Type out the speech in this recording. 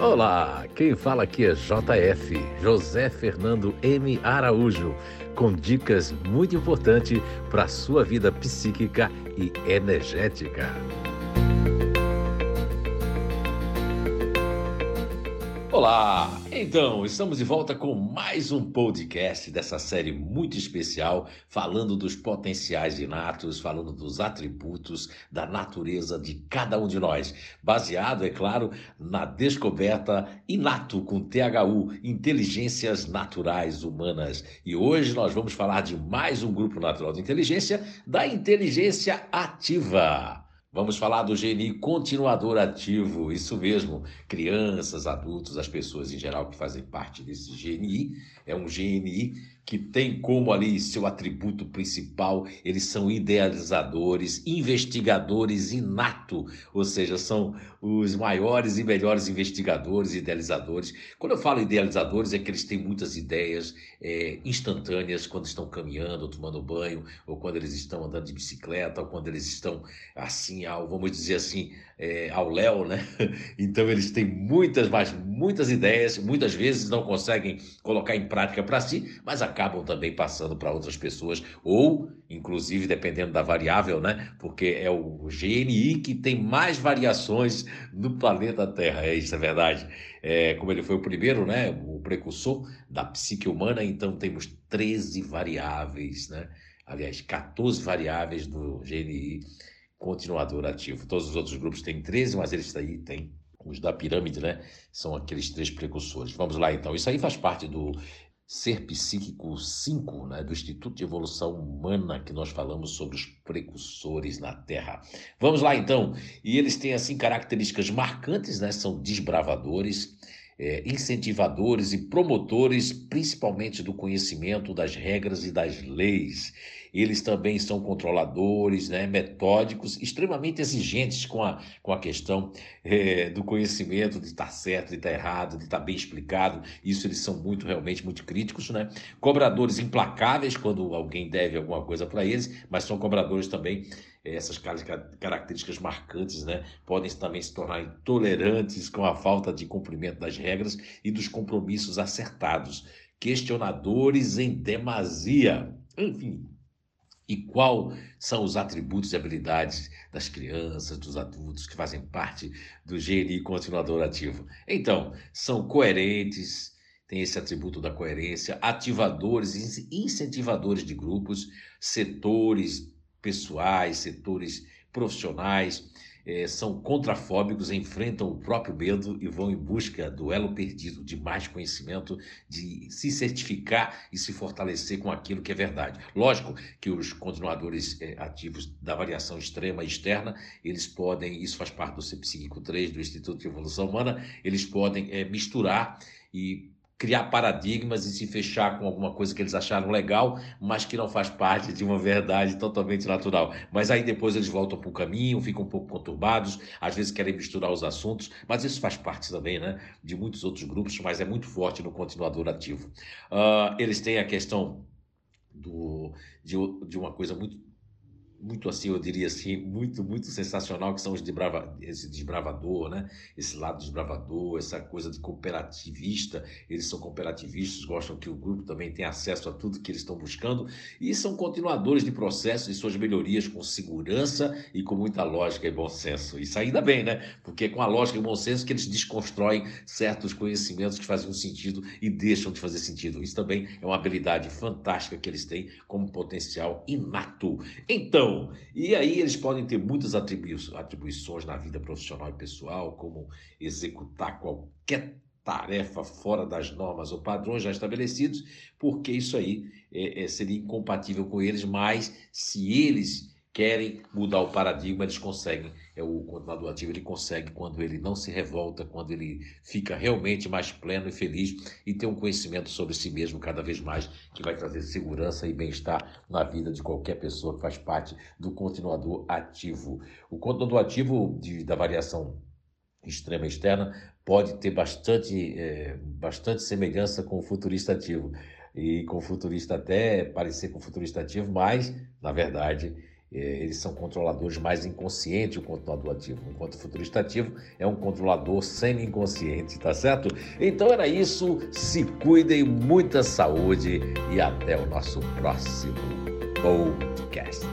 Olá, quem fala aqui é JF, José Fernando M. Araújo, com dicas muito importantes para a sua vida psíquica e energética. Olá! Então, estamos de volta com mais um podcast dessa série muito especial, falando dos potenciais inatos, falando dos atributos da natureza de cada um de nós, baseado, é claro, na descoberta inato com THU, inteligências naturais humanas. E hoje nós vamos falar de mais um grupo natural de inteligência, da inteligência ativa. Vamos falar do GNI continuador ativo, isso mesmo. Crianças, adultos, as pessoas em geral que fazem parte desse GNI. É um GNI que tem como ali seu atributo principal, eles são idealizadores, investigadores inato, ou seja, são os maiores e melhores investigadores idealizadores. Quando eu falo idealizadores, é que eles têm muitas ideias é, instantâneas quando estão caminhando, tomando banho, ou quando eles estão andando de bicicleta, ou quando eles estão assim, ao, vamos dizer assim, é, ao léu, né? Então eles têm muitas, mas muitas ideias, muitas vezes não conseguem colocar em prática para si, mas acabam também passando para outras pessoas, ou, inclusive, dependendo da variável, né? Porque é o GNI que tem mais variações no planeta Terra, é isso, é verdade. É, como ele foi o primeiro, né? O precursor da psique humana, então temos 13 variáveis, né? Aliás, 14 variáveis do GNI continuador ativo. Todos os outros grupos têm 13, mas eles aí têm os da pirâmide, né? São aqueles três precursores. Vamos lá então. Isso aí faz parte do Ser Psíquico 5, né, do Instituto de Evolução Humana, que nós falamos sobre os precursores na Terra. Vamos lá então. E eles têm assim características marcantes, né? São desbravadores, é, incentivadores e promotores, principalmente do conhecimento das regras e das leis. Eles também são controladores, né, metódicos, extremamente exigentes com a, com a questão é, do conhecimento, de estar certo, de estar errado, de estar bem explicado. Isso eles são muito, realmente, muito críticos. Né? Cobradores implacáveis quando alguém deve alguma coisa para eles, mas são cobradores também essas características marcantes né, podem também se tornar intolerantes com a falta de cumprimento das regras e dos compromissos acertados, questionadores em demasia. Enfim, e qual são os atributos e habilidades das crianças, dos adultos que fazem parte do GNI continuador ativo? Então, são coerentes, tem esse atributo da coerência, ativadores e incentivadores de grupos, setores pessoais, setores profissionais, é, são contrafóbicos, enfrentam o próprio medo e vão em busca do elo perdido, de mais conhecimento, de se certificar e se fortalecer com aquilo que é verdade. Lógico que os continuadores é, ativos da variação extrema e externa, eles podem, isso faz parte do CPSICO 3, do Instituto de Evolução Humana, eles podem é, misturar e criar paradigmas e se fechar com alguma coisa que eles acharam legal, mas que não faz parte de uma verdade totalmente natural. Mas aí depois eles voltam para o caminho, ficam um pouco conturbados, às vezes querem misturar os assuntos, mas isso faz parte também né, de muitos outros grupos, mas é muito forte no continuador ativo. Uh, eles têm a questão do, de, de uma coisa muito muito assim, eu diria assim, muito, muito sensacional, que são os desbrava, esse desbravador, né? Esse lado desbravador, essa coisa de cooperativista, eles são cooperativistas, gostam que o grupo também tenha acesso a tudo que eles estão buscando e são continuadores de processos e suas melhorias com segurança e com muita lógica e bom senso. Isso ainda bem, né? Porque é com a lógica e bom senso que eles desconstroem certos conhecimentos que faziam sentido e deixam de fazer sentido. Isso também é uma habilidade fantástica que eles têm como potencial inato. Então, então, e aí eles podem ter muitas atribuições na vida profissional e pessoal, como executar qualquer tarefa fora das normas ou padrões já estabelecidos, porque isso aí é, é, seria incompatível com eles, mas se eles querem mudar o paradigma, eles conseguem. É o continuador ativo, ele consegue quando ele não se revolta, quando ele fica realmente mais pleno e feliz e tem um conhecimento sobre si mesmo cada vez mais, que vai trazer segurança e bem-estar na vida de qualquer pessoa que faz parte do continuador ativo. O continuador ativo de, da variação extrema externa pode ter bastante, é, bastante semelhança com o futurista ativo e com o futurista até parecer com o futurista ativo, mas na verdade eles são controladores mais inconscientes, o controlador ativo. Enquanto o futurista ativo é um controlador semi-inconsciente, tá certo? Então era isso. Se cuidem, muita saúde e até o nosso próximo podcast.